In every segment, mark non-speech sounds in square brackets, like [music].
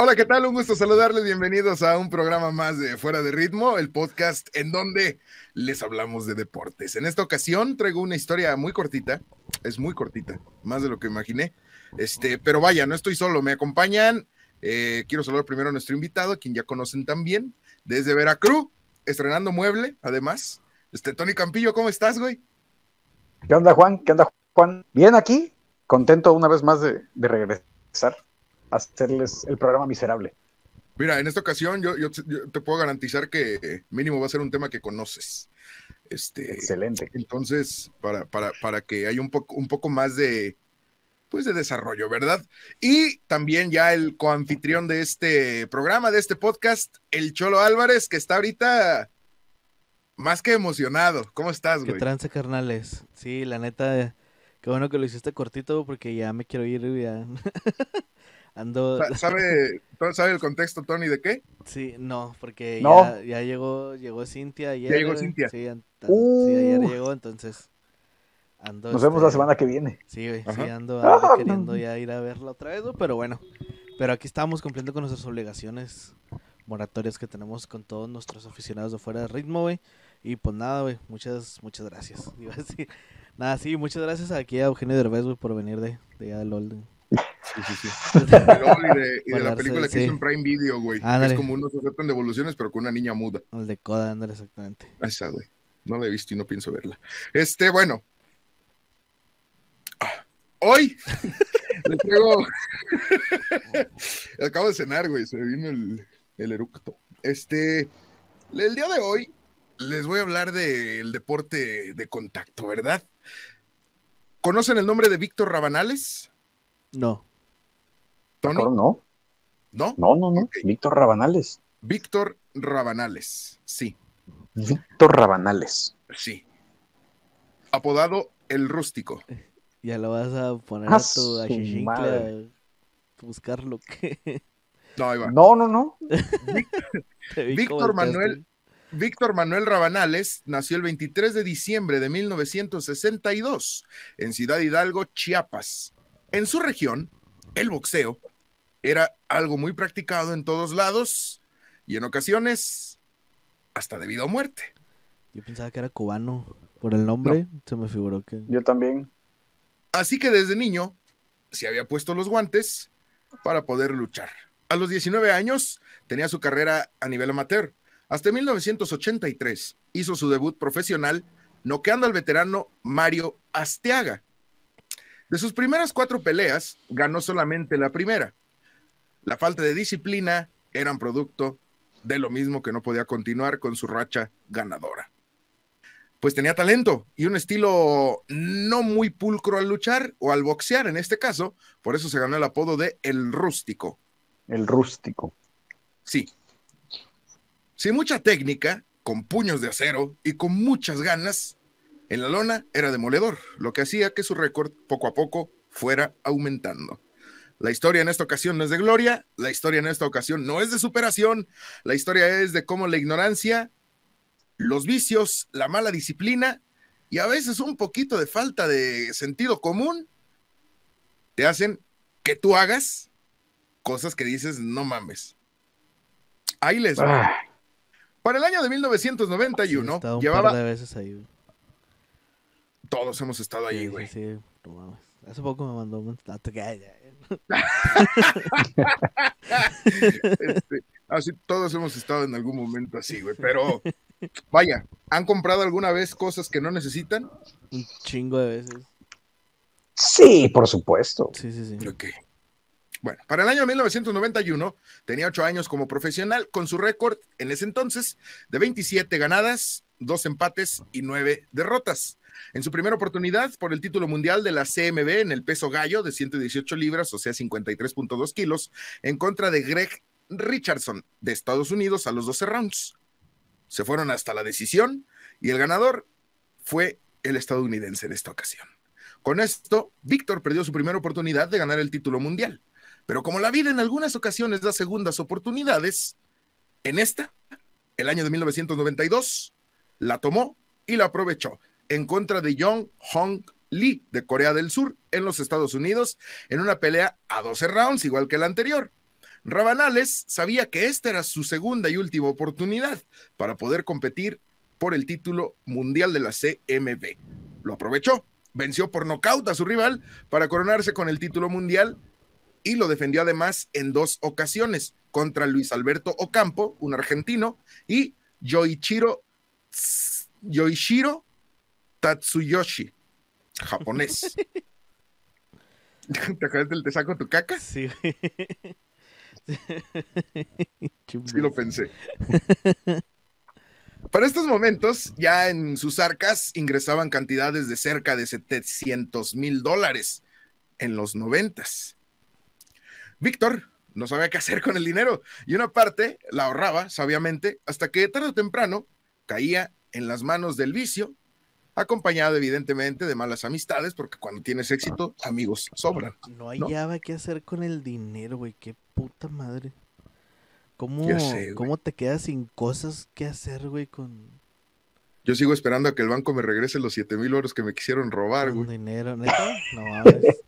Hola, ¿qué tal? Un gusto saludarles. Bienvenidos a un programa más de Fuera de Ritmo, el podcast en donde les hablamos de deportes. En esta ocasión traigo una historia muy cortita, es muy cortita, más de lo que imaginé. Este, pero vaya, no estoy solo, me acompañan. eh, quiero saludar primero a nuestro invitado, quien ya conocen también, desde Veracruz, estrenando mueble, además. Este, Tony Campillo, ¿cómo estás, güey? ¿Qué onda, Juan? ¿Qué onda, Juan? Bien aquí, contento una vez más de, regresar hacerles el programa miserable. Mira, en esta ocasión yo, yo- yo te puedo garantizar que mínimo va a ser un tema que conoces. Este, Excelente. entonces, para, para, para que haya un poco, un poco más de, pues, de desarrollo, ¿verdad? Y también ya el coanfitrión de este programa, de este podcast, el Cholo Álvarez, que está ahorita más que emocionado. ¿Cómo estás, ¿Qué güey? trance, carnales? Sí, la neta, qué bueno que lo hiciste cortito porque ya me quiero ir, ya. [laughs] Ando, Sa- [laughs] ¿Sabe, ¿Sabe el contexto, Tony, de qué? sí, no, porque No. ya, ya llegó, llegó Cintia ayer. llegó güey. Cintia. Sí, an- tan- Uh. sí, ayer llegó, entonces ando. Nos vemos la este, semana que viene. Sí, güey, sí, ando, Ah, no. queriendo ya ir a verla otra vez, güey, pero bueno. Pero aquí estamos cumpliendo con nuestras obligaciones moratorias que tenemos con todos nuestros aficionados de fuera de ritmo, güey. Y pues nada, güey, muchas, muchas gracias. [laughs] Iba a decir, nada, sí, muchas gracias aquí a Eugenio Derbez, güey, por venir de, de allá del LOL. güey. Sí, sí, sí. [laughs] De LOL y de, y de la película que hizo en Prime Video, güey. Es como unos aceptan devoluciones, pero con una niña muda. El de Coda, ándale, exactamente. Esa, güey. No la he visto y no pienso verla. Este, bueno. Ah, Hoy [laughs] les traigo. [laughs] Acabo de cenar, güey. Se me vino el, el eructo. Este. El día de hoy les voy a hablar del deporte de contacto, ¿verdad? ¿Conocen el nombre de Víctor Rabanales? No, No, ¿No? no, no. Víctor Rabanales. Víctor Rabanales. Sí, Víctor Rabanales. sí. Apodado El Rústico. ya lo vas a poner Ah, a tu madre. a buscar lo que No, ahí va. No, no, no. [laughs] Víctor Manuel. Víctor Manuel Rabanales nació el 23 de diciembre de 1962 en Ciudad Hidalgo, Chiapas. En su región, el boxeo era algo muy practicado en todos lados y en ocasiones hasta debido a muerte. Yo pensaba que era cubano. Por el nombre, se me figuró que. Yo también. Así que desde niño se había puesto los guantes para poder luchar. A los 19 años tenía su carrera a nivel amateur. Hasta 1983 hizo su debut profesional noqueando al veterano Mario Asteaga. De sus primeras cuatro peleas, ganó solamente la primera. La falta de disciplina eran producto de lo mismo que no podía continuar con su racha ganadora. Pues tenía talento y un estilo no muy pulcro al luchar o al boxear en este caso, por eso se ganó el apodo de El Rústico. El rústico. Sí. Sin mucha técnica, con puños de acero y con muchas ganas, en la lona era demoledor, lo que hacía que su récord poco a poco fuera aumentando. La historia en esta ocasión no es de gloria, la historia en esta ocasión no es de superación, la historia es de cómo la ignorancia, los vicios, la mala disciplina y a veces un poquito de falta de sentido común te hacen que tú hagas cosas que dices, no mames. Ahí les va. Ah, Para el año de Sí, he 1991, estado un llevaba. par de veces ahí. güey. Todos hemos estado ahí, güey. sí, sí, no mames. Hace poco me mandó un. Este, así, todos hemos estado en algún momento así, güey. Pero, vaya, ¿han comprado alguna vez cosas que no necesitan? Un chingo de veces. sí, por supuesto. Sí, sí, sí. Ok. Bueno, para el año 1991 tenía ocho años como profesional con su récord en ese entonces de 27 ganadas, dos empates y nueve derrotas. En su primera oportunidad por el título mundial de la CMB en el peso gallo de 118 libras, o sea, 53.2 kilos, en contra de Greg Richardson de Estados Unidos a los 12 rounds. se fueron hasta la decisión y el ganador fue el estadounidense en esta ocasión. Con esto, Víctor perdió su primera oportunidad de ganar el título mundial. Pero como la vida en algunas ocasiones da segundas oportunidades, en esta, el año de 1992, la tomó y la aprovechó en contra de Young Hong Lee de Corea del Sur en los Estados Unidos en una pelea a 12 rounds, igual que la anterior. Rabanales sabía que esta era su segunda y última oportunidad para poder competir por el título mundial de la CMB. Lo aprovechó, venció por nocaut a su rival para coronarse con el título mundial y lo defendió además en dos ocasiones contra Luis Alberto Ocampo, un argentino, y Yoichiro, Yoichiro Tatsuyoshi, japonés. [laughs] ¿Te acuerdas del te saco tu caca? Sí, [laughs] Sí lo pensé. Para estos momentos, ya en sus arcas ingresaban cantidades de cerca de 700 mil dólares en los noventas. Víctor no sabía qué hacer con el dinero y una parte la ahorraba sabiamente hasta que tarde o temprano caía en las manos del vicio, acompañado evidentemente de malas amistades, porque cuando tienes éxito, amigos sobran. No hallaba qué hacer con el dinero, güey. Qué puta madre. ¿Cómo, sé. ¿Cómo te quedas sin cosas que hacer, güey, con, Yo sigo esperando a que el banco me regrese los 7 mil euros que me quisieron robar, con güey. dinero? ¿Neta? [laughs] No mames.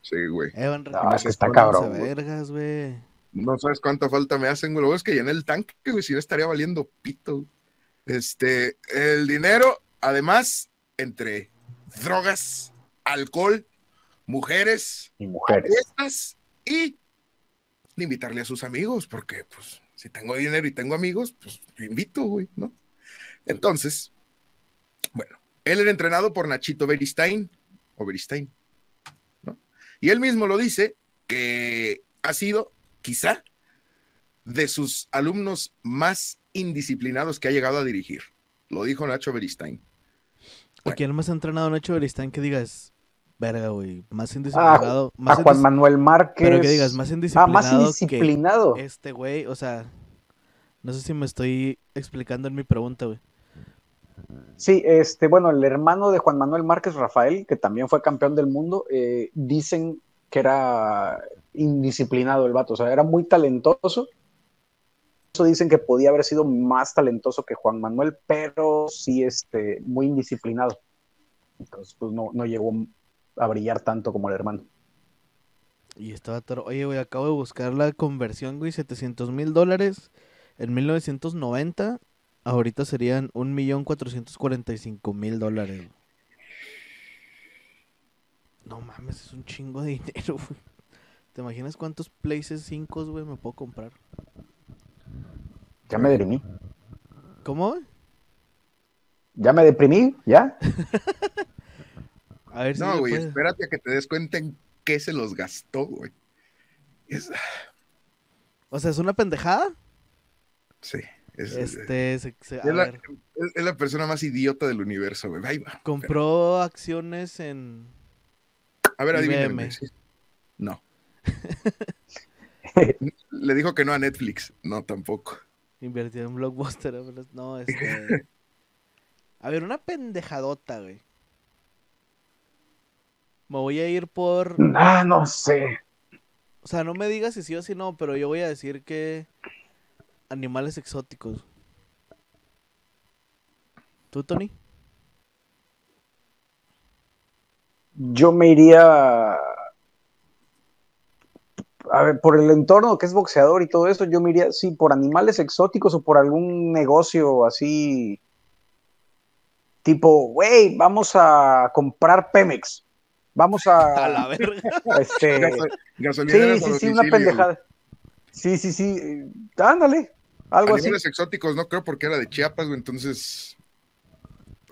Sí, güey. Evan, No, es que está cabrón, güey. vergas, güey. No sabes cuánta falta me hacen, güey. Lo es que llené el tanque, güey. Si no estaría valiendo pito. Este, el dinero, además, entre drogas, alcohol, mujeres, Y mujeres. fiestas y invitarle a sus amigos, porque, pues, si tengo dinero y tengo amigos, pues, yo invito, güey, ¿no? Entonces, bueno, él era entrenado por Nachito Beristain, o Beristain, ¿no? Y él mismo lo dice, que ha sido, quizá, de sus alumnos más indisciplinados que ha llegado a dirigir. Lo dijo Nacho Beristain. ¿A quién más ha entrenado Nacho Beristán que digas, verga, güey, más Ah, indisciplinado? a más Juan indis- Manuel Márquez. Pero que digas, más Ah, indisciplinado más indisciplinado. que este güey, o sea, no sé si me estoy explicando en mi pregunta, güey. Sí, este, bueno, el hermano de Juan Manuel Márquez, Rafael, que también fue campeón del mundo, eh, dicen que era indisciplinado el vato, o sea, era muy talentoso. Eso dicen que podía haber sido más talentoso que Juan Manuel, pero sí, este, muy indisciplinado. Entonces, pues no, no llegó a brillar tanto como el hermano. Y estaba. Oye, güey, acabo de buscar la conversión, güey, 700 mil dólares en 1990. Ahorita serían 1.445.000 dólares. No mames, es un chingo de [laughs] dinero. ¿Te imaginas cuántos Places 5, güey, me puedo comprar? Ya me deprimí. ¿Cómo? Ya me deprimí, ya. [laughs] A ver si No, le güey, puedes- espérate a que te des cuenta en qué se los gastó, güey. Es- O sea, ¿es una pendejada? sí, es, Este, se- se- a es la, ver, es- es la persona más idiota del universo, güey. Ahí va. compró acciones en... A ver, adivínenme. sí. No. [laughs] Le dijo que no a Netflix. No, tampoco. Invertido en Blockbuster. No, [laughs] este... A ver, una pendejadota, güey. Me voy a ir por... Ah, no sé. O sea, no me digas si sí o si no, pero yo voy a decir que... Animales exóticos. ¿Tú, Tony? Yo me iría. A ver, por el entorno que es boxeador y todo eso, yo me iría, sí, por animales exóticos o por algún negocio así. Tipo, güey, vamos a comprar Pemex. Vamos A [laughs] la a. verga. este, Gaso- gasolineras sí, sí, sí, una pendejada. Sí, sí, sí. Ándale, algo así. Animales exóticos, no creo porque era de Chiapas, güey. Entonces.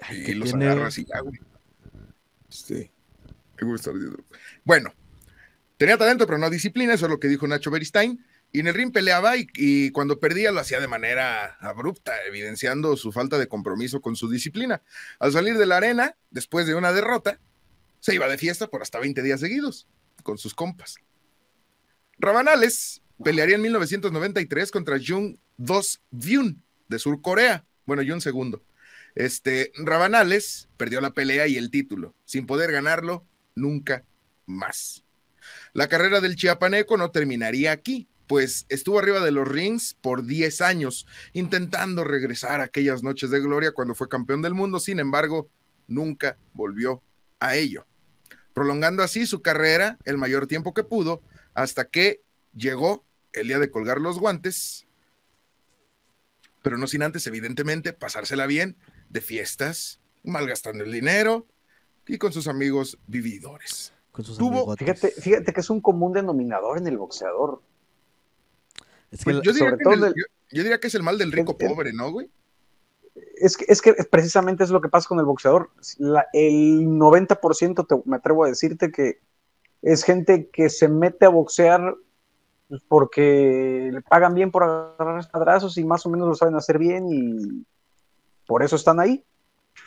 Ay, Y ¿qué los tiene? agarras y ya, güey. Sí. Me gusta. Bueno, tenía talento, pero no disciplina. Eso es lo que dijo Nacho Beristain. Y en el ring peleaba y, cuando perdía lo hacía de manera abrupta, evidenciando su falta de compromiso con su disciplina. Al salir de la arena, después de una derrota, se iba de fiesta por hasta 20 días seguidos con sus compas. Rabanales pelearía en 1993 contra Jung Dos Vyun de Sur Corea, Bueno, y un segundo. Este, Rabanales perdió la pelea y el título, sin poder ganarlo nunca más. La carrera del chiapaneco no terminaría aquí, pues estuvo arriba de los rings por 10 años, intentando regresar a aquellas noches de gloria cuando fue campeón del mundo, sin embargo, nunca volvió a ello, prolongando así su carrera el mayor tiempo que pudo, hasta que llegó el día de colgar los guantes, pero no sin antes, evidentemente, pasársela bien de fiestas, malgastando el dinero y con sus amigos vividores. Con sus Tuvo-. Fíjate, fíjate que es un común denominador en el boxeador. Es que Pues yo, diría sobre que todo es el- del- yo- yo diría que es el mal del rico El- pobre, ¿no, güey? Es que, es que precisamente es lo que pasa con el boxeador. La- el 90% te- me atrevo a decirte que es gente que se mete a boxear porque le pagan bien por agarrar espadrazos y más o menos lo saben hacer bien y por eso están ahí.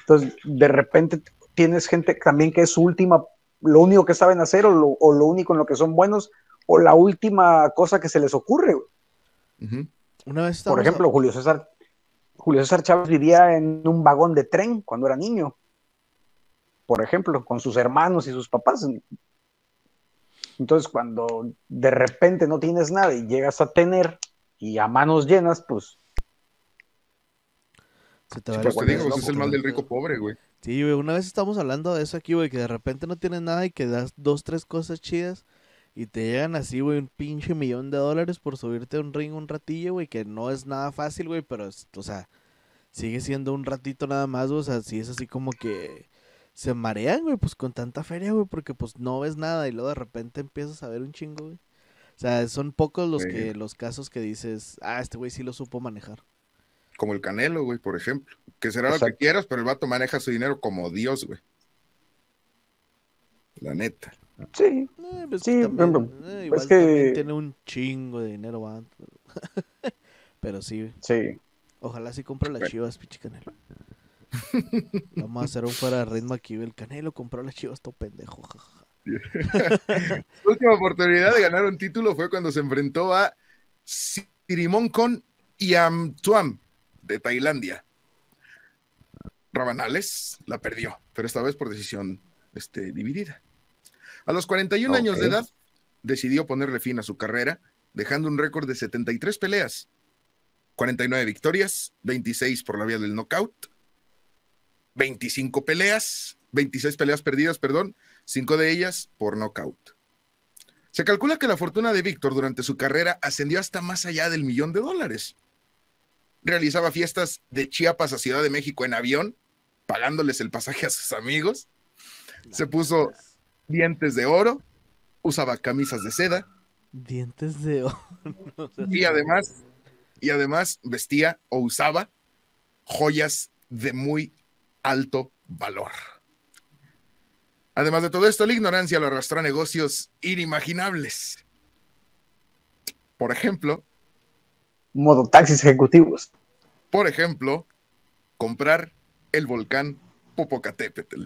Entonces, de repente tienes gente también que es su última, lo único que saben hacer o lo, o lo único en lo que son buenos o la última cosa que se les ocurre. una vez Por ejemplo, Julio César, Julio César Chávez vivía en un vagón de tren cuando era niño. Por ejemplo, con sus hermanos y sus papás. Entonces, cuando de repente no tienes nada y llegas a tener y a manos llenas, pues se te Sí, va pues te digo, es el mal del rico pobre, güey. Sí, güey, una vez estamos hablando de eso aquí, güey, que de repente no tienes nada y que das dos, tres cosas chidas y te llegan así, güey, un pinche millón de dólares por subirte a un ring un ratillo, güey, que no es nada fácil, güey, pero, es- o sea, sigue siendo un ratito nada más, güey, o sea, sí es así como que se marean, güey, pues con tanta feria, güey, porque pues no ves nada y luego de repente empiezas a ver un chingo, güey. O sea, son pocos los Sí. que los casos que dices, ah, este güey sí lo supo manejar. Como el Canelo, güey, por ejemplo. Que será lo que quieras, pero el vato maneja su dinero como Dios, güey. La neta. sí. Eh, pues Sí, también, eh, pues igual que- tiene un chingo de dinero, va. [laughs] Pero sí, güey. Sí. ojalá sí compre las chivas, pinche Canelo. [laughs] Vamos a hacer un fuera de ritmo aquí, güey. El Canelo compró las chivas, todo pendejo. Su [laughs] última oportunidad de ganar un título fue cuando se enfrentó a Sirimongkon Yamtuam de Tailandia. Rabanales la perdió, pero esta vez por decisión este, dividida. A los 41 años de edad, decidió ponerle fin a su carrera, dejando un récord de 73 peleas, 49 victorias, 26 por la vía del knockout, 25 peleas, 26 peleas perdidas, perdón, cinco de ellas por knockout. Se calcula que la fortuna de Víctor durante su carrera ascendió hasta más allá del millón de dólares. Realizaba fiestas de Chiapas a Ciudad de México en avión, pagándoles el pasaje a sus amigos. Se puso dientes de oro, usaba camisas de seda Dientes de oro. [laughs] Y además, y además vestía o usaba joyas de muy alto valor. Además de todo esto, la ignorancia lo arrastró a negocios inimaginables. Por ejemplo, Modo taxis ejecutivos. por ejemplo, comprar el volcán Popocatépetl.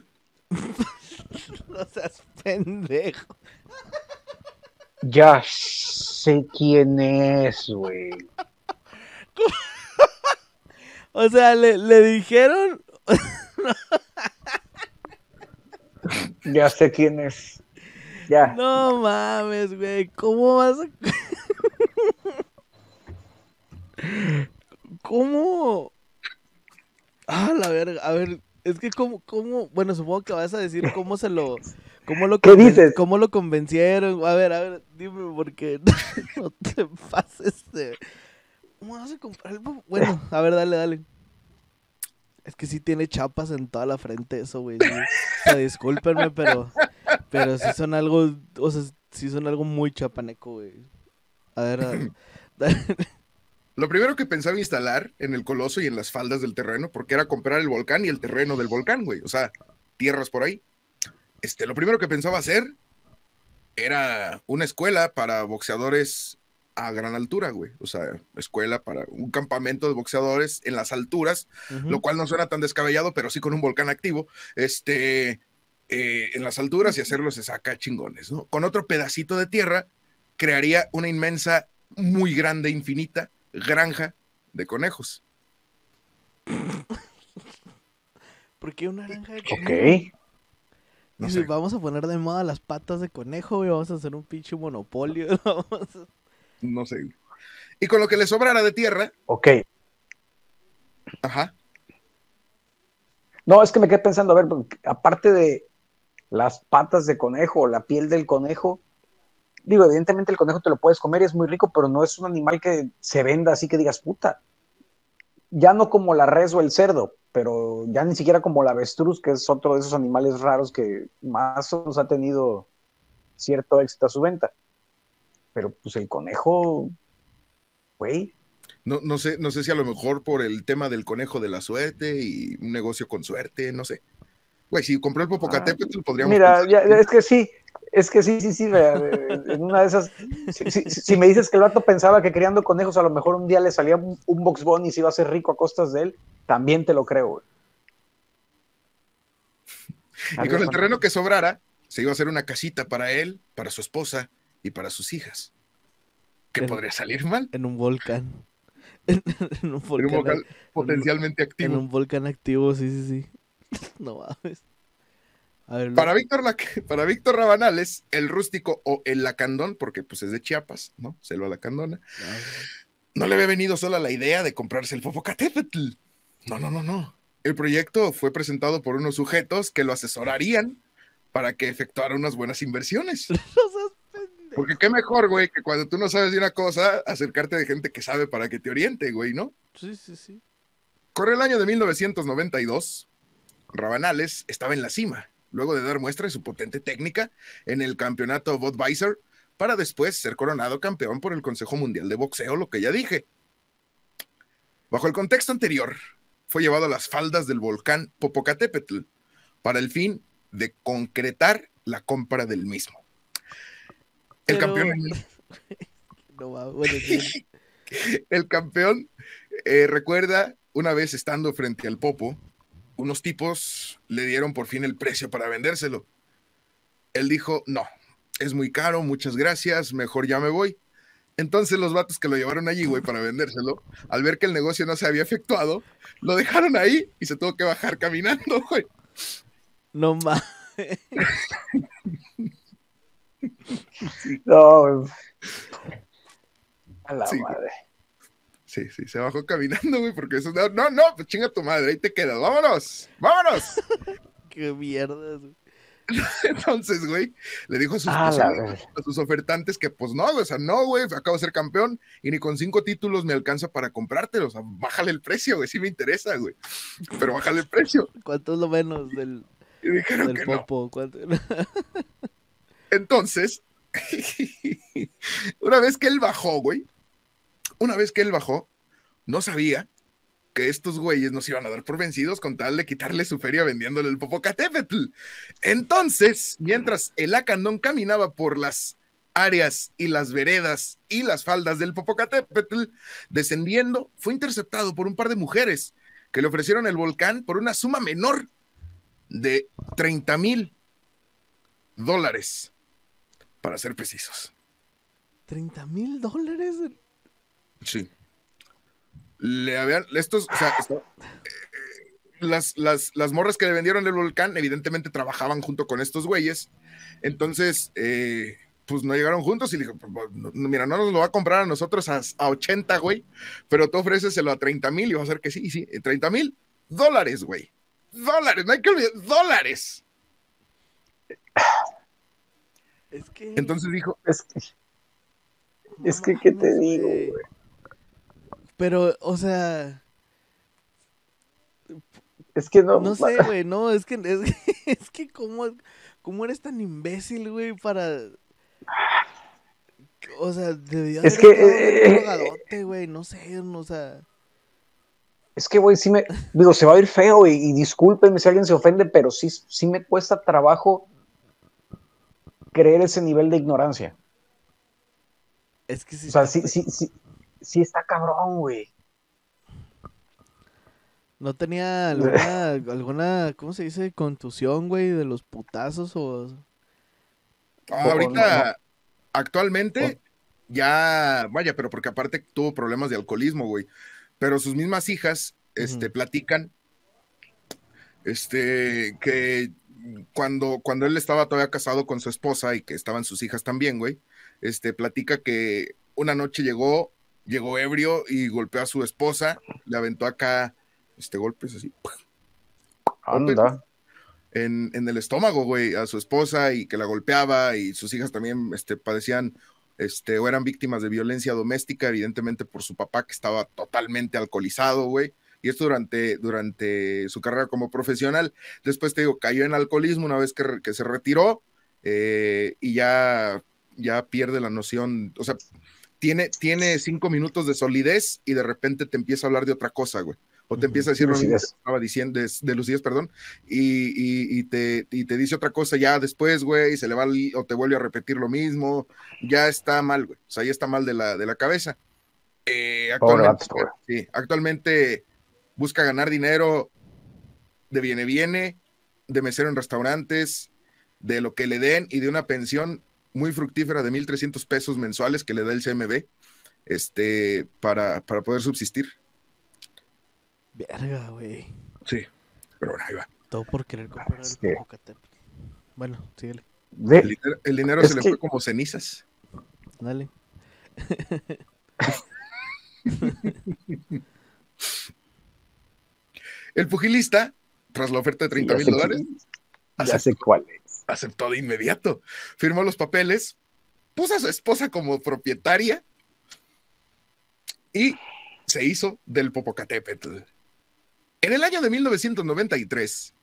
[laughs] No seas pendejo. Ya sé quién es, güey. [laughs] O sea, le, le dijeron. [laughs] Ya sé quién es. Ya. No mames, güey. ¿Cómo vas a.? ¿Cómo? Ah, la verga. A ver, es que cómo, cómo, bueno, supongo que vas a decir cómo se lo, cómo lo, [laughs] ¿Qué dices? cómo lo convencieron. A ver, a ver, dime porque [laughs] no te pases de. ¿Cómo vas a comprar Bueno, a ver, dale, dale. Es que sí tiene chapas en toda la frente eso, güey. sí. O sea, discúlpenme, pero, pero sí son algo, o sea, sí son algo muy chapaneco, güey. A ver, a ver, dale. [clears throat] [laughs] Lo primero que pensaba instalar en el coloso y en las faldas del terreno, porque era comprar el volcán y el terreno del volcán, güey. O sea, tierras por ahí. Este, lo primero que pensaba hacer era una escuela para boxeadores a gran altura, güey. O sea, escuela para un campamento de boxeadores en las alturas, lo cual no suena tan descabellado, pero sí con un volcán activo. Este, eh, en las alturas y hacerlo se saca chingones, ¿no? Con otro pedacito de tierra, crearía una inmensa, muy grande, infinita granja de conejos. ¿Por qué una naranja de Ok. conejo? No Dice, sé. Vamos a poner de moda las patas de conejo, güey. Vamos a hacer un pinche monopolio. [laughs] No sé. Y con lo que le sobrara de tierra, Ok. ajá, No, es que me quedé pensando, a ver, aparte de las patas de conejo la piel del conejo, digo, evidentemente el conejo te lo puedes comer y es muy rico, pero no es un animal que se venda así que digas, puta. Ya no como la res o el cerdo, pero ya ni siquiera como la avestruz, que es otro de esos animales raros que más o menos ha tenido cierto éxito a su venta. Pero pues el conejo, güey, no, no sé, no sé si a lo mejor por el tema del conejo de la suerte y un negocio con suerte, no sé. Güey, si compró el Popocatépetl, podríamos Mira, ya- es que sí, es que sí, sí, sí, vea, en una de esas, si, si- si me dices que el vato pensaba que criando conejos a lo mejor un día le salía un, un Box Bunny y se iba a hacer rico a costas de él, también te lo creo, güey. Y con el terreno que sobrara, se iba a hacer una casita para él, para su esposa y para sus hijas. ¿Qué En- podría salir mal? en un volcán. [laughs] En, en un En un volcán. potencialmente En activo. un volcán activo, sí, sí, sí. [laughs] No mames. A ver, Para Víctor, [laughs] para Víctor Rabanales, el rústico o el lacandón, porque pues es de Chiapas, ¿no? Selva lacandona, no le había venido sola la idea de comprarse el Popocatépetl. No, no, no, no. El proyecto fue presentado por unos sujetos que lo asesorarían para que efectuara unas buenas inversiones. [laughs] Porque qué mejor, güey, que cuando tú no sabes de una cosa, acercarte de gente que sabe para que te oriente, güey, ¿no? Sí, sí, sí. Corre el año de 1992. Rabanales estaba en la cima, luego de dar muestra de su potente técnica en el campeonato Budweiser, para después ser coronado campeón por el Consejo Mundial de Boxeo, lo que ya dije. Bajo el contexto anterior, fue llevado a las faldas del volcán Popocatépetl para el fin de concretar la compra del mismo. El Pero- campeón [laughs] No. Bueno, sí. [laughs] El campeón eh, recuerda una vez estando frente al Popo, unos tipos le dieron por fin el precio para vendérselo. Él dijo, no, es muy caro, muchas gracias, mejor ya me voy. Entonces los vatos que lo llevaron allí, güey, para vendérselo, al ver que el negocio no se había efectuado, lo dejaron ahí y se tuvo que bajar caminando, [laughs] güey. No mames. [laughs] No, güey. A la Sí, güey. madre. Sí, sí, se bajó caminando, güey, porque eso, no, no, no, pues chinga tu madre, ahí te quedas, vámonos, vámonos. [laughs] Qué mierda. güey. [laughs] Entonces, güey, le dijo a sus, A la posibles- verga. a sus ofertantes que, pues no, güey, o sea, no, güey, acabo de ser campeón y ni con cinco títulos me alcanza para comprártelo. O sea, bájale el precio, güey, sí me interesa, güey. Pero bájale el precio. [laughs] ¿Cuánto es lo menos del, Y dijeron del que no. popo? ¿Cuánto? Entonces, una vez que él bajó, güey, una vez que él bajó, no sabía que estos güeyes nos iban a dar por vencidos con tal de quitarle su feria vendiéndole el Popocatépetl. Entonces, mientras el Acandón caminaba por las áreas y las veredas y las faldas del Popocatépetl, descendiendo, fue interceptado por un par de mujeres que le ofrecieron el volcán por una suma menor de 30 mil dólares, para ser precisos. ¿30 mil dólares? Sí. Le habían, estos, o sea, esto- eh, las, las, las morras que le vendieron el volcán, evidentemente trabajaban junto con estos güeyes. Entonces, eh, pues no llegaron juntos y le dijo, "Pues, pues, mira, no nos lo va a comprar a nosotros a, a 80, güey, pero tú ofréceselo a 30 mil y va a ser que sí, sí, 30 mil dólares, güey. Dólares, no hay que olvidar, dólares. Es que. Entonces dijo, Es que, no es que, ¿qué te digo, güey. Pero, o sea. Es que no. No sé, güey, [laughs] no, es que, es que, [laughs] es que cómo, cómo eres tan imbécil, güey, para... O sea, debió Es haber que, bien eh, drogadote, güey, no sé, o sea... Es que, güey, sí me. Digo, se va a ir feo y, y discúlpenme si alguien se ofende, pero sí, sí me cuesta trabajo creer ese nivel de ignorancia. Es que sí, O sea, sí, sí, sí, sí está cabrón, güey. no tenía alguna, [laughs] alguna, ¿cómo se dice? Contusión, güey, de los putazos o... "Ah, ahorita, actualmente, ya, vaya, pero porque aparte tuvo problemas de alcoholismo, güey. Pero sus mismas hijas este, platican este, que cuando, cuando él estaba todavía casado con su esposa y que estaban sus hijas también, güey, este, platica que una noche llegó, llegó ebrio y golpeó a su esposa, le aventó acá, este, golpes así, Anda. en, en el estómago, güey, a su esposa y que la golpeaba y sus hijas también este, padecían este, o eran víctimas de violencia doméstica, evidentemente por su papá que estaba totalmente alcoholizado, güey. Y esto durante, durante su carrera como profesional. Después te digo, cayó en alcoholismo una vez que, que se retiró eh, y ya, ya pierde la noción, o sea, tiene, tiene cinco minutos de solidez y de repente te empieza a hablar de otra cosa, güey. O te empieza a decir lo mismo que estaba diciendo, de, de lucidez, perdón, y, y- y te, y te dice otra cosa ya después, güey, y se le va o te vuelve a repetir lo mismo, ya está mal, güey, o sea, ya está mal de la, de la cabeza. Eh, actualmente, sí, actualmente busca ganar dinero de viene viene, de mesero en restaurantes, de lo que le den y de una pensión muy fructífera de 1.300 pesos mensuales que le da el CMB este, para, para poder subsistir. Verga, güey. Sí, pero bueno, ahí va. Todo por querer comprar es el que- Popocatépetl. Bueno, síguele. De- El dinero, el dinero Es se le que- fue como cenizas. Dale. [laughs] El pugilista, tras la oferta de 30 ya mil dólares, Ya sé cuál es. Aceptó de inmediato. Firmó los papeles, puso a su esposa como propietaria y se hizo del Popocatépetl. En el año de 1993.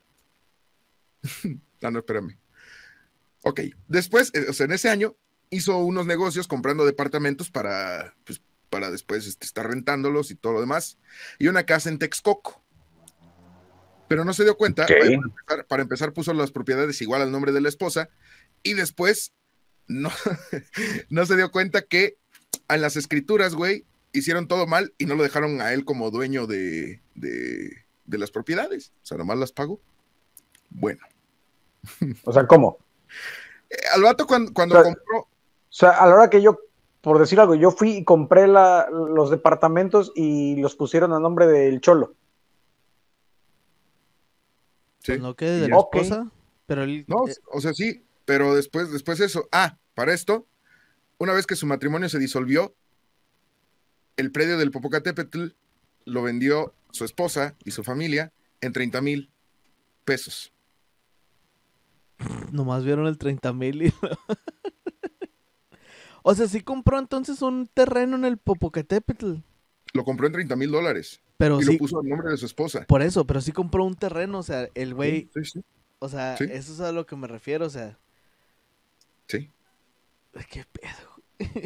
ah, [laughs] no, espérame. Ok, después, eh, o sea, en ese año hizo unos negocios comprando departamentos para, pues, para después este, estar rentándolos y todo lo demás. Y una casa en Texcoco. Pero no se dio cuenta. Para, empezar, para empezar, puso las propiedades igual al nombre de la esposa. Y después no, [laughs] no se dio cuenta que en las escrituras, güey, hicieron todo mal y no lo dejaron a él como dueño de, de, de las propiedades. O sea, nomás las pagó. Bueno, O sea, ¿cómo? eh, al vato cuando, cuando O sea, compró, O sea, a la hora que yo, por decir algo, yo fui y compré la- los departamentos y los pusieron a nombre del Cholo. Sí, Pues no que de la ya. Ok. esposa. Pero él. No, eh, o sea, sí, pero después, después de eso, ah, para esto, una vez que su matrimonio se disolvió, el predio del Popocatépetl lo vendió su esposa y su familia en 30 mil pesos. Nomás vieron el 30 mil y... [laughs] o sea, sí compró entonces un terreno en el Popocatépetl. Lo compró en 30 mil dólares Pero y sí, lo puso al nombre de su esposa. por eso, pero sí compró un terreno, o sea, el güey, Sí, sí, o sea, Sí. eso es a lo que me refiero, o sea, sí. qué pedo,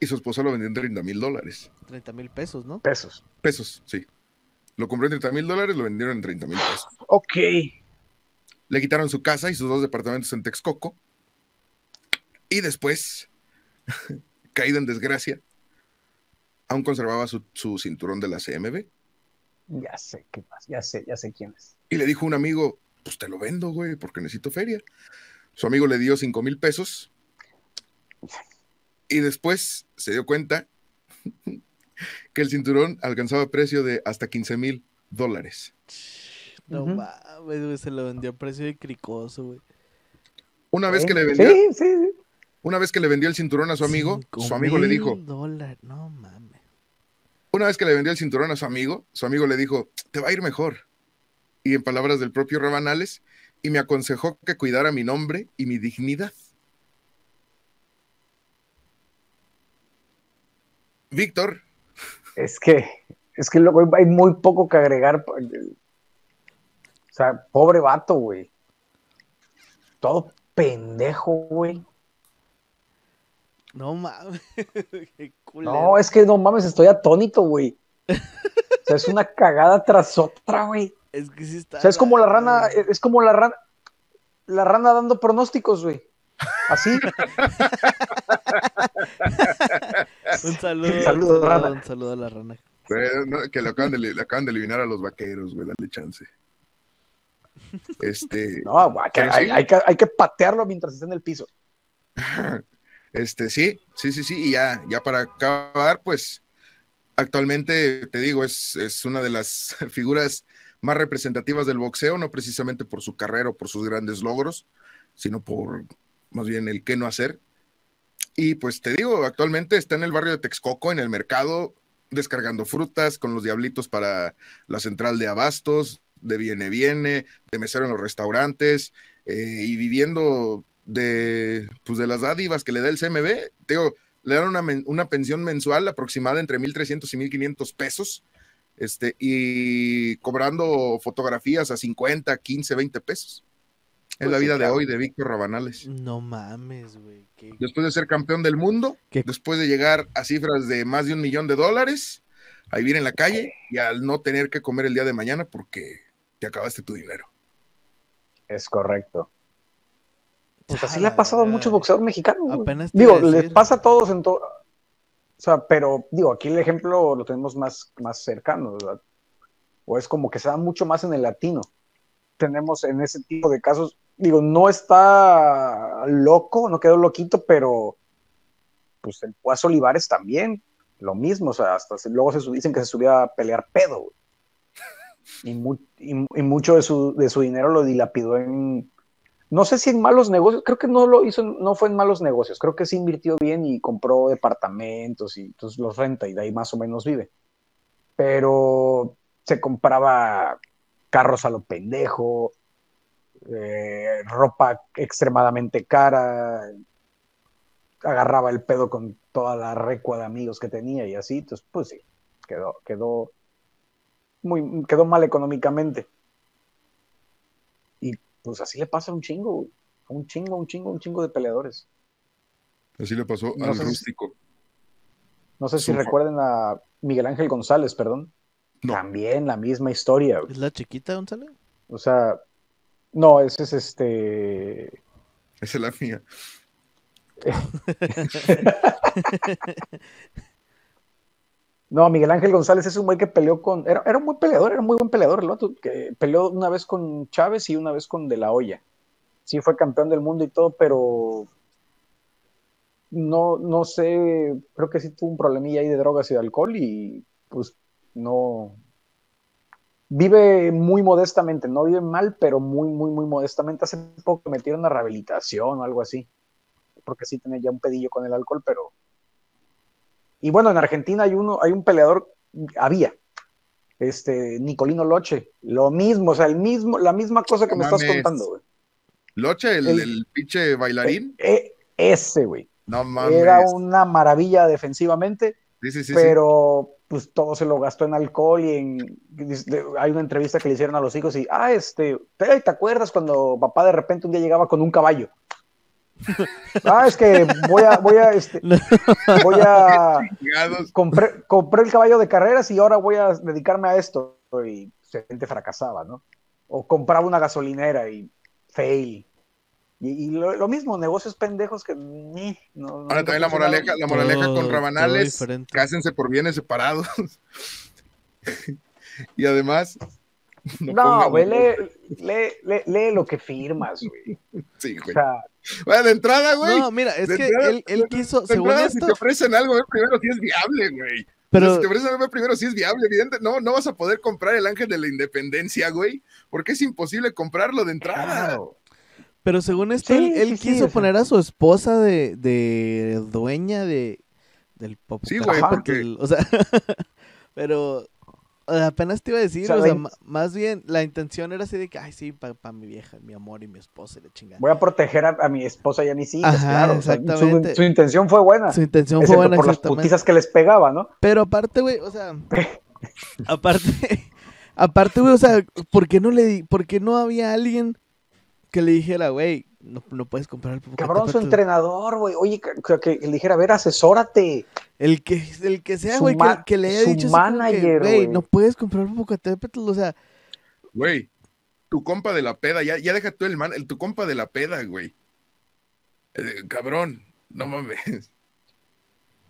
Y su esposa lo vendió en 30 mil dólares. 30 mil pesos, ¿no? Pesos. Pesos, sí. Lo compró en 30 mil dólares, lo vendieron en 30 mil pesos. Ok. Le quitaron su casa y sus dos departamentos en Texcoco. Y después, [laughs] caído en desgracia, aún conservaba su, su cinturón de la CMB. Ya sé qué más, ya sé, ya sé quién es. Y le dijo a un amigo, pues te lo vendo, güey, porque necesito feria. Su amigo le dio 5 mil pesos. Y después se dio cuenta que el cinturón alcanzaba precio de hasta 15 mil dólares. No mames, güey, se lo vendió a precio de cricoso, güey. Una vez ¿Eh? que le vendió, Sí, sí, sí. una vez que le vendió el cinturón a su amigo, Cinco su amigo le dijo, mil dólares, no mames. Una vez que le vendió el cinturón a su amigo, su amigo le dijo, te va a ir mejor. Y en palabras del propio Rabanales, y me aconsejó que cuidara mi nombre y mi dignidad. Víctor, Es que, es que luego hay muy poco que agregar. O sea, pobre vato, güey. Todo pendejo, güey. No mames. [laughs] Qué. No, es que no mames, estoy atónito, güey. O sea, es una cagada tras otra, güey. Es que sí está. O sea, es como la rana, güey. es como la rana, la rana dando pronósticos, güey. Así. [laughs] Un saludo. Saludo, un saludo, rana. Un saludo a la rana. eh, no, que le acaban, de, le acaban de eliminar a los vaqueros, güey, dale chance. Este, No, güey, que hay que, hay que patearlo mientras esté en el piso. [laughs] Este, sí, sí, sí, sí, y ya, ya para acabar, pues, actualmente, te digo, es, es una de las [laughs] figuras más representativas del boxeo, no precisamente por su carrera o por sus grandes logros, sino por más bien el qué no hacer. Y pues te digo, actualmente está en el barrio de Texcoco, en el mercado, descargando frutas con los diablitos para la central de abastos, de viene viene, de mesero en los restaurantes eh, y viviendo de, pues de las dádivas que le da el CMB. Te digo, le dan una, una pensión mensual aproximada entre 1.300 y 1.500 pesos este, y cobrando fotografías a 50, 15, 20 pesos. Es Pues la sí, vida claro. de hoy de Víctor Rabanales. No mames, güey. qué- Después de ser campeón del mundo, ¿Qué? después de llegar a cifras de más de un millón de dólares, a vivir en la calle y al no tener que comer el día de mañana porque te acabaste tu dinero. Es correcto. Pues así le ha pasado a muchos boxeadores mexicanos. Apenas Digo, a les decir. pasa a todos en todo. O sea, pero digo, aquí el ejemplo lo tenemos más, más cercano, ¿verdad? O es como que se da mucho más en el latino. Tenemos en ese tipo de casos, digo, no está loco, no quedó loquito, pero pues el Puazo Olivares también, lo mismo, o sea, hasta se- luego se dicen que se subía a pelear pedo, güey. [laughs] Y, mu- y- y mucho de su, de su dinero lo dilapidó en, no sé si en malos negocios, creo que no lo hizo, no fue en malos negocios, creo que sí invirtió bien y compró departamentos y entonces los renta y de ahí más o menos vive. Pero se compraba carros a lo pendejo, eh, ropa extremadamente cara, agarraba el pedo con toda la recua de amigos que tenía y así, entonces pues sí, quedó, quedó muy, quedó mal económicamente. Pues así le pasa a un chingo, un chingo, un chingo, un chingo de peleadores. Así le pasó No al si- rústico. No sé si recuerden a Miguel Ángel González, perdón. No. También la misma historia. güey. ¿Es la chiquita, Gonzalo? O sea, no, ese es este. Esa es la mía. [laughs] [laughs] [laughs] No, Miguel Ángel González es un güey que peleó con. Era, era un buen peleador, era muy buen peleador el otro, que peleó una vez con Chávez y una vez con De La Hoya. Sí, fue campeón del mundo y todo, pero. No, no sé, creo que sí tuvo un problemilla ahí de drogas y de alcohol y pues no. Vive muy modestamente, no vive mal, pero muy, muy, muy modestamente. Hace poco metieron a rehabilitación o algo así, porque sí tenía ya un pedillo con el alcohol, pero y bueno, en Argentina hay uno, hay un peleador, había, este, Nicolino Loche, lo mismo, o sea, el mismo, la misma cosa que me estás contando, güey. Loche, el, El- el pinche bailarín. E- ese, güey. No mames. Era una maravilla defensivamente, Sí, sí, sí, pero pues todo se lo gastó en alcohol y en hay una entrevista que le hicieron a los hijos y ah este ¿te, te acuerdas cuando papá de repente un día llegaba con un caballo ah es que voy a voy a este, [laughs] voy a compré, compré el caballo de carreras y ahora voy a dedicarme a esto. Y la gente fracasaba, ¿no? O compraba una gasolinera y fail. Y, y lo, lo mismo, negocios pendejos que ni, no, no Ahora también la moraleja, la moraleja Todo- con Rabanales, cásense por bienes separados. [laughs] y además, [laughs] no, güey, lee, lee, lee- lee lo que firmas, güey. Sí, O güey. sea, Bueno, de entrada, güey. No, mira, es que entrada- él, él quiso, de según entrada, esto, si te ofrecen algo, ve primero si es viable, güey. pero si te ofrecen algo, ve primero si es viable, evidente. No, no vas a poder comprar el ángel de la independencia, güey, porque es imposible comprarlo de entrada. claro. Pero según esto, Sí, él, él sí, sí, quiso o poner a su esposa de, de dueña de del pop. Sí, güey, porque- O sea, [laughs] pero apenas te iba a decir, O sea, más bien la intención era así de que, ay, sí, para mi vieja, mi amor y mi esposa y la chingada. Voy a proteger a, a mi esposa y a mis hijas, Ajá, claro. o sea, su- exactamente. su, intención fue buena. Su intención fue buena, por las putizas que les pegaba, ¿no? Pero aparte, güey, o sea, [laughs] aparte, [laughs] aparte, güey, o sea, ¿por qué no le di, por qué no había alguien que le dijera, güey, no, no puedes comprar el Cabrón, su Popocatépetl"? entrenador, güey. Oye, que, que- que le dijera, a ver, asesórate. El que, el que sea, Su güey, que, le haya su dicho manager, güey, güey. no puedes comprar Popocatépetl, o sea, Güey, tu compa de la peda, ya, ya deja tú el man, el, tu compa de la peda, güey. Eh, cabrón, no mames.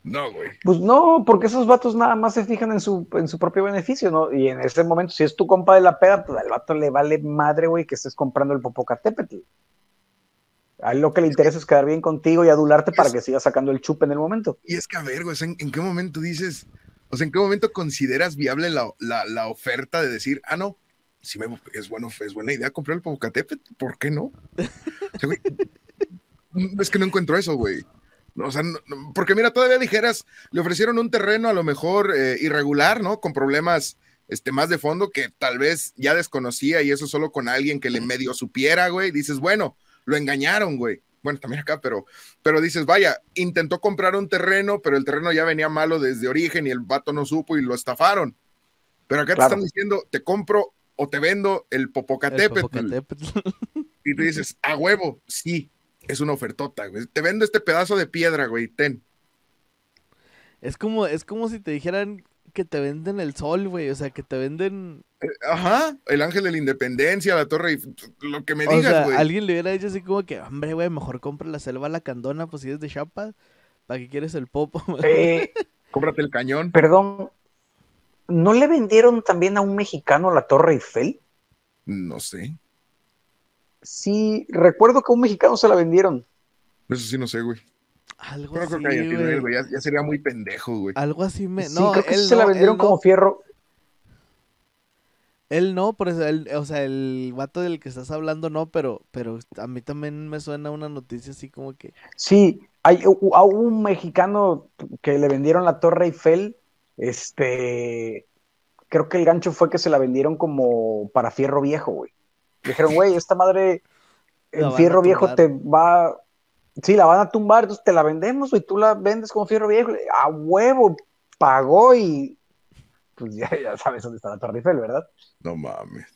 No, güey. Pues no, porque esos vatos nada más se fijan en su, en su propio beneficio, ¿no? Y en ese momento, si es tu compa de la peda, pues al vato le vale madre, güey, que estés comprando el Popocatépetl. A él lo que le interesa es quedar bien contigo y adularte para que sigas sacando el chupe en el momento. Y es que, a ver, güey, ¿en, en qué momento dices? O sea, ¿en qué momento consideras viable la, la, la oferta de decir, ah, no, si me, es, bueno, es buena idea comprar el Popocatépetl, ¿por qué no? O sea, güey, [laughs] es que no encuentro eso, güey. O sea, no, porque mira, todavía dijeras, le ofrecieron un terreno a lo mejor eh, irregular, ¿no? Con problemas este, más de fondo que tal vez ya desconocía y eso solo con alguien que le medio supiera, güey. Dices, bueno, lo engañaron, güey. Bueno, también acá, pero, pero dices, vaya, intentó comprar un terreno, pero el terreno ya venía malo desde origen y el vato no supo y lo estafaron. Pero acá claro. te están diciendo, te compro o te vendo el Popocatépetl. El Popocatépetl. [laughs] Y tú dices, a huevo, sí, es una ofertota, güey. Te vendo este pedazo de piedra, güey, ten. Es como, es como si te dijeran que te venden el sol, güey. O sea, que te venden. Ajá, el ángel de la independencia, la torre, lo que me digas, güey. alguien le hubiera dicho así como que, hombre, güey, mejor compra la selva la candona, pues si es de chapa, ¿para qué quieres el popo? [laughs] Eh, Cómprate el cañón. Perdón, ¿no le vendieron también a un mexicano la Torre Eiffel? No sé. Sí, recuerdo que a un mexicano se la vendieron. Eso sí no sé, güey. Algo Creo así, que haya sido güey. él, güey. Ya, ya sería muy pendejo, güey. Algo así me... Sí, No, creo que él sí se la vendieron como no. fierro. Él no, por eso, él- o sea, el vato del que estás hablando no, pero, pero a mí también me suena una noticia así como que... Sí, hay hu- a un mexicano que le vendieron la Torre Eiffel. Este, creo que el gancho fue que se la vendieron como para fierro viejo, güey. Dijeron, güey, esta madre, [laughs] el fierro viejo te va, sí, la van a tumbar, entonces te la vendemos, güey, tú la vendes como fierro viejo. A huevo, pagó y pues ya, ya sabes dónde está la Torre Eiffel, ¿verdad? No mames.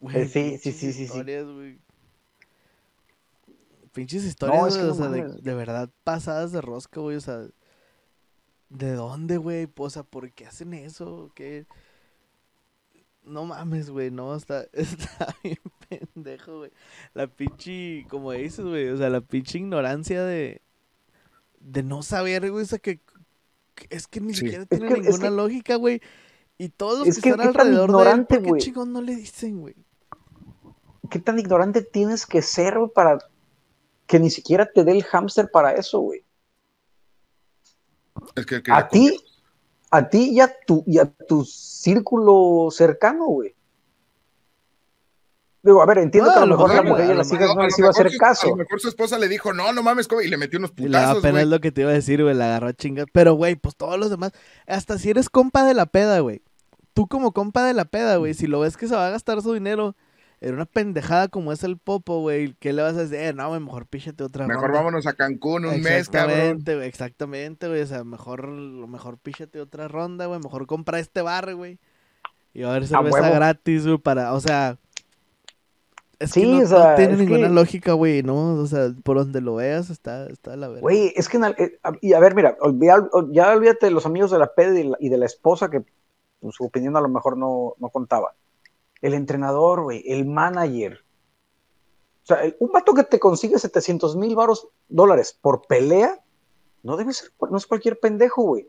güey, Eh, sí, sí, sí, sí, sí. Historias, güey. Pinches historias, es que güey, no o sea, de verdad pasadas de rosca, güey, o sea... ¿De dónde, güey? O sea, ¿por qué hacen eso? ¿Qué...? No mames, güey, no, está, [laughs] está bien [laughs] pendejo, güey. La pinche, como dices, güey, o sea, la pinche ignorancia de, de no saber, güey, o sea, que, que- es que ni Sí. siquiera Es tiene que- es ninguna que- lógica, güey. Y todos los Es que, que están alrededor de él, ¿por qué chingón no le dicen, güey? ¿Qué tan ignorante tienes que ser, güey, para que ni siquiera te dé el hámster para eso, güey? Es que, que A ti, a ti y a tu, y a tu círculo cercano, güey. Digo, a ver, entiendo Ah, que a a lo mejor la mujer y a las hijas No, a les iba a hacer su- caso. A lo mejor su esposa le dijo, no, no mames, ¿cómo? y le metió unos la putazos, güey. es lo que te iba a decir, güey, la agarró a chingar. Pero, güey, pues todos los demás, hasta si eres compa de la peda, güey. Tú como compa de la peda, güey, si lo ves que se va a gastar su dinero en una pendejada como es el popo, güey, ¿qué le vas a decir? Eh, no, güey, mejor píchate otra Mejor ronda. vámonos a Cancún un mes, cabrón. Exactamente, güey, exactamente, güey. O sea, mejor, mejor píchate otra ronda, güey. Mejor compra este bar, güey. Y va a haber cerveza gratis, güey, para, o sea. Es Sí, que no, o sea, no tiene ninguna que- lógica, güey, ¿no? O sea, por donde lo veas está, está la verga. Güey, es que, en eh, y a ver, mira, olvida- ol- ya olvídate de los amigos de la peda y, de la esposa, que pues, su opinión a lo mejor no, no contaba. El entrenador, güey, el manager. O sea, el- un vato que te consigue 700 mil varos dólares por pelea, no debe ser, no es cualquier pendejo, güey.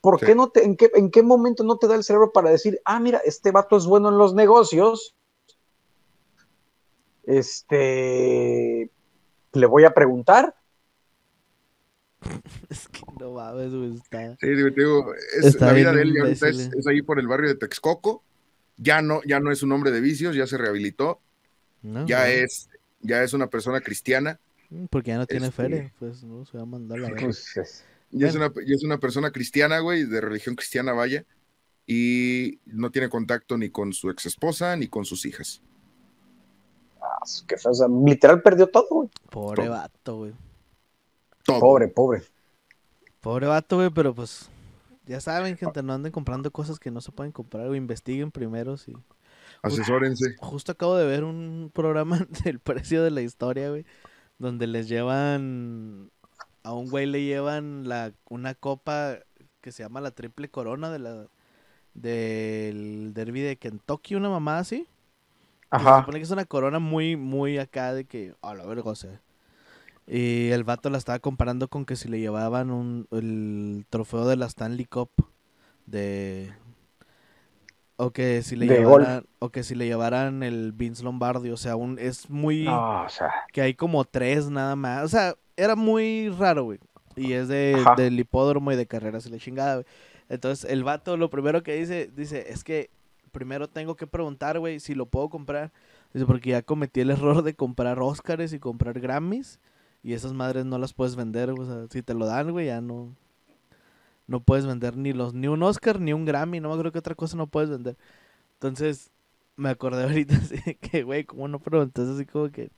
¿Por Sí. qué no te, en qué, en qué momento no te da el cerebro para decir, ah, mira, este vato es bueno en los negocios? Este, le voy a preguntar. [laughs] Es que no mames, güey, está. Sí, digo, te digo, es, Está la vida de él es, ahí por el barrio de Texcoco. Ya no, ya no es un hombre de vicios, ya se rehabilitó, No, ya no. es, ya es una persona cristiana, Mm, Porque ya no tiene este- feria, pues no se va a mandar la verga. Pues, es- ya, es Bueno. una, ya es una persona cristiana, güey, de religión cristiana, vaya, y no tiene contacto ni con su ex esposa ni con sus hijas. Que feo, o sea, literal perdió todo, güey. Pobre todo. vato, güey. Todo. Pobre, pobre. Pobre vato, güey, pero pues. Ya saben, gente, no anden comprando cosas que no se pueden comprar, o investiguen primero si. Asesórense. Justo acabo de ver un programa [laughs] del precio de la historia, güey. Donde les llevan. A un güey le llevan la, una copa que se llama la triple corona de la del derby de Kentucky, una mamá así. Se supone que es una corona muy, muy acá de que. A la sea. Y el vato la estaba comparando con que si le llevaban un, el trofeo de la Stanley Cup de o que si le De llevaran o que si le llevaran el Vince Lombardi, o sea, un es muy No, o sea, que hay como tres nada más, o sea, era muy raro, güey. Y es de, Ajá. del hipódromo y de carreras y la chingada, güey. Entonces, el vato lo primero que dice, dice, es que primero tengo que preguntar, güey, si lo puedo comprar. Dice, porque ya cometí el error de comprar Óscares y comprar Grammys. Y esas madres no las puedes vender, o sea, si te lo dan, güey, ya no. No puedes vender ni los, ni un Oscar, ni un Grammy, no me acuerdo qué otra cosa no puedes vender. Entonces, me acordé [laughs] ahorita así de que, güey, ¿cómo no preguntas así como que?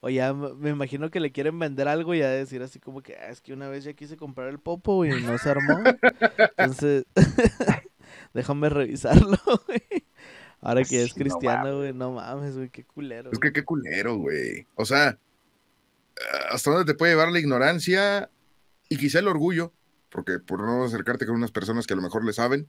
O ya me imagino que le quieren vender algo y ya decir así como que, "Ah, es que una vez ya quise comprar el popo y no se armó. [laughs] Entonces, [laughs] déjame revisarlo, [laughs] güey. Ahora que es cristiano, güey, no mames, güey, qué culero. Es que qué culero, güey. O sea, hasta dónde te puede llevar la ignorancia y quizá el orgullo, porque por no acercarte con unas personas que a lo mejor le saben,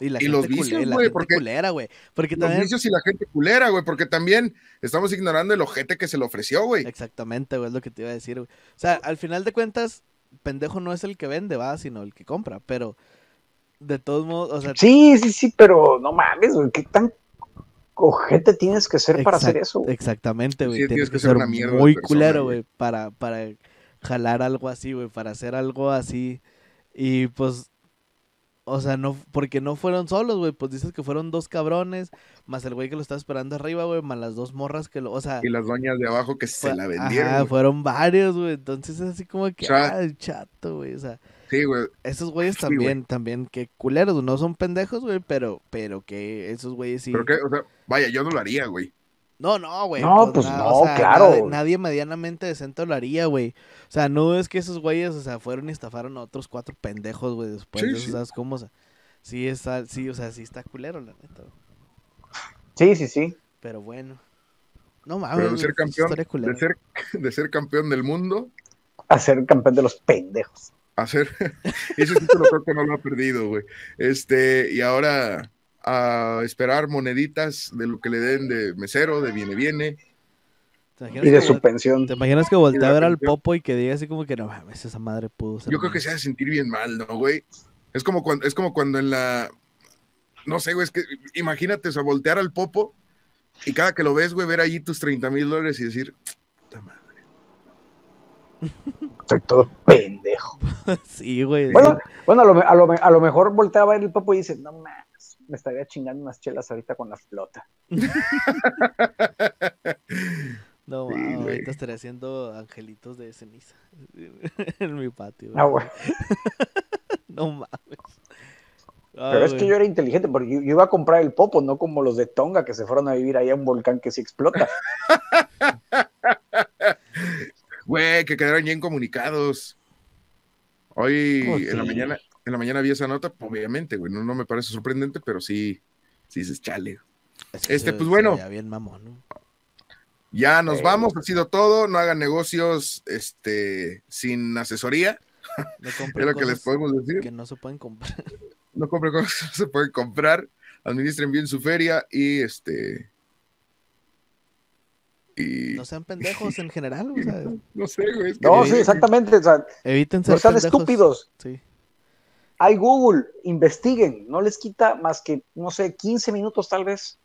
Y, la y gente los vicios, la güey, gente porque- culera, güey. Porque los también... vicios y la gente culera, güey, porque también estamos ignorando el ojete que se le ofreció, güey. Exactamente, güey, es lo que te iba a decir, güey. O sea, al final de cuentas, pendejo no es el que vende, va, sino el que compra. Pero, de todos modos, o sea... Sí, sí, sí, pero no mames, güey, ¿qué tan ojete tienes que ser para hacer eso? güey? Exactamente, güey. Sí, tienes tienes que que ser ser una mierda muy persona, culero, güey. para, para jalar algo así, güey, para hacer algo así. Y pues, o sea, no, porque no fueron solos, güey, pues dices que fueron dos cabrones, más el güey que lo estaba esperando arriba, güey, más las dos morras que lo, o sea... Y las doñas de abajo que se la vendieron. güey. fueron varios, güey, entonces es así como que, O sea, ah, chato, güey, o sea... Sí, güey. Esos güeyes Sí, también, también, que culeros, no son pendejos, güey, pero, pero que esos güeyes sí. Pero que, o sea, vaya, yo no lo haría, güey. No, no, güey. No, pues na- no, claro. Nadie, nadie medianamente decente lo haría, güey. O sea, no es que esos güeyes, o sea, fueron y estafaron a otros cuatro pendejos, güey, después Sí, de eso, sí. ¿sabes cómo? O sea, sí está, sí, o sea, sí está culero, la neta. güey. Sí, sí, sí. Pero bueno. No mames, Pero de ser campeón, de ser, [laughs] de ser campeón del mundo, A ser campeón de los pendejos. A ser, [laughs] ese título creo que no lo ha perdido, güey. Este, y ahora a esperar moneditas de lo que le den de mesero, de viene, viene. ¿Te imaginas Y de su pensión. ¿Te imaginas que voltea a ver al popo y que diga así como que no mames, esa madre pudo ser Yo creo que mía"? se hace sentir bien mal, ¿no, güey? Es como cuando, es como cuando en la, no sé, güey, es que imagínate, o sea, voltear al popo y cada que lo ves, güey, ver allí tus 30 mil dólares y decir, puta madre. Estoy todo pendejo. [laughs] sí, güey. Bueno, bueno a, lo, a, lo, a lo mejor voltea a ver el papo y dice, no mames, me estaría chingando unas chelas ahorita con la flota. [laughs] No, Sí, mames, güey. ahorita estaría haciendo angelitos de ceniza [laughs] en mi patio. Ah, güey. No mames. Ah, Pero es que yo era inteligente porque yo, yo iba a comprar el popo, no como los de Tonga que se fueron a vivir ahí a un volcán que sí explota. Güey, que quedaron bien comunicados. Hoy Oh, en la mañana, en la mañana vi esa nota, obviamente, güey, no, no me parece sorprendente, pero sí, sí dices, chale. Es que este, pues, bueno. veía bien mamón, ¿no? Ya nos Eh. vamos, ha sido todo, no hagan negocios este, sin asesoría, No [laughs] es lo que les podemos decir. que no se pueden comprar. No compren cosas que no se pueden comprar, administren bien su feria y este... Y No sean pendejos en general, o [laughs] sea, no sé, güey. es que- No, sí, exactamente. O sea, eviten ser no sean pendejos. estúpidos. Sí. Hay Google, investiguen. No les quita más que, no sé, 15 minutos tal vez.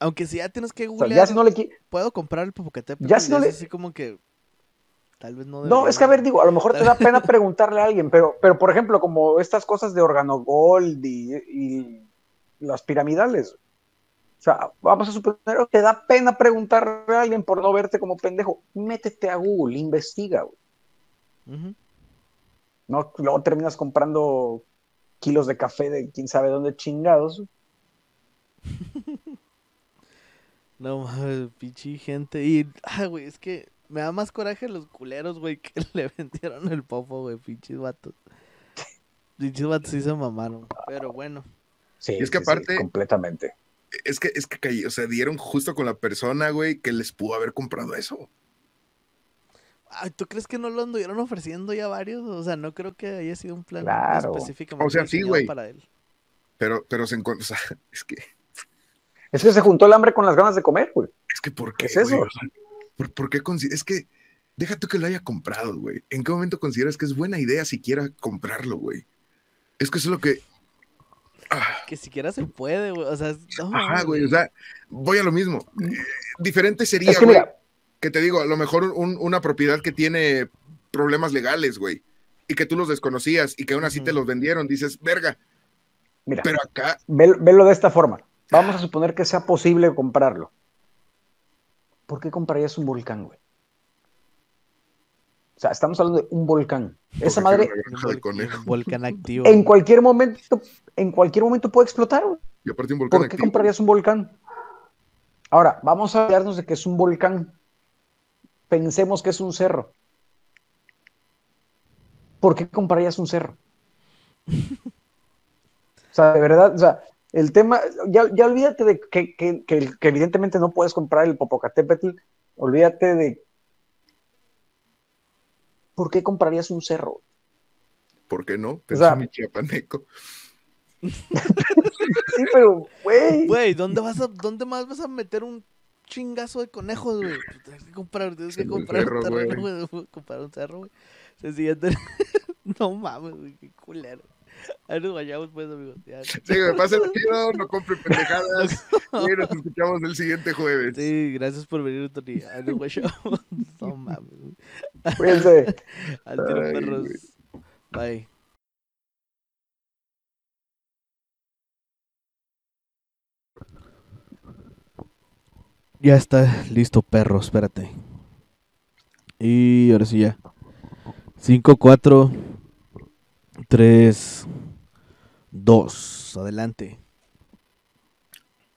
Aunque si ya tienes que O sea, googlear, ya si no le qui- puedo comprar el Popocatépetl. Ya si no es le- así como que tal vez no No, es que a ver, digo, a lo mejor te da [laughs] pena preguntarle a alguien, pero, pero por ejemplo, como estas cosas de organogold y, y las piramidales. O sea, vamos a suponer que te da pena preguntarle a alguien por no verte como pendejo. Métete a Google, investiga. güey. Ujú. No, luego terminas comprando kilos de café de quién sabe dónde chingados. [laughs] No mames, pinche gente. Y, ah, güey, es que me da más coraje los culeros, güey, que [laughs] le vendieron el popo, güey, pinches vatos. [laughs] Pinches vatos sí se mamaron. Pero bueno, Sí, Y es que sí, sí, aparte- completamente. Es que, es que caí- o sea, dieron justo con la persona, güey, que les pudo haber comprado eso. Ay, ¿tú crees que no lo anduvieron ofreciendo ya varios? O sea, no creo que haya sido un plan Claro. específicamente O sea, sí, güey. para él. Pero, pero se encontró, [laughs] o sea, es que, Es que se juntó el hambre con las ganas de comer, güey. es que, ¿por qué? es eso? güey? ¿Por, por qué consi- Es que, deja tú que lo haya comprado, güey. ¿En qué momento consideras que es buena idea siquiera comprarlo, güey? Es que eso es lo que... Ah, Que siquiera se puede, güey. O sea, no, ajá, güey, o sea, voy a lo mismo. Eh, diferente sería, Es que güey, mira, que te digo, a lo mejor un- una propiedad que tiene problemas legales, güey, y que tú los desconocías y que aún así te los vendieron, dices, verga, Mira, pero acá, ve- velo de esta forma. Vamos a suponer que sea posible comprarlo. ¿Por qué comprarías un volcán, güey? O sea, estamos hablando de un volcán. Esa madre Un, volcán activo. en cualquier momento, en cualquier momento puede explotar, güey. Y aparte un volcán ¿Por qué activo. comprarías un volcán? Ahora, vamos a hablarnos de que es un volcán. Pensemos que es un cerro. ¿Por qué comprarías un cerro? O sea, de verdad, o sea, el tema, ya, ya olvídate de que, que- que- que evidentemente no puedes comprar el Popocatépetl, olvídate de... ¿Por qué comprarías un cerro? ¿Por qué no? O Pensó sea- mi chiapaneco. [laughs] Sí, pero, güey. Güey, ¿dónde, vas a, ¿dónde más vas a meter un chingazo de conejos, güey? Pues Tienes que comprar, tienes que comprar cerro, un terreno, güey. [laughs] Comprar un cerro, güey. Siguiente. [laughs] no mames, güey, qué culero. [laughs] Ahí nos vayamos, pues, amigos. Ya. Sí, me pasa el chido, no compre pendejadas. y nos escuchamos el siguiente jueves. Sí, gracias por venir, Tony. Ahí nos vayamos. [laughs] no mames. Cuídense. [laughs] Al tiro, Ay, perros. güey. Bye. Ya está listo, perro, espérate. Y ahora sí ya. 5, 4, 3, 2. Adelante.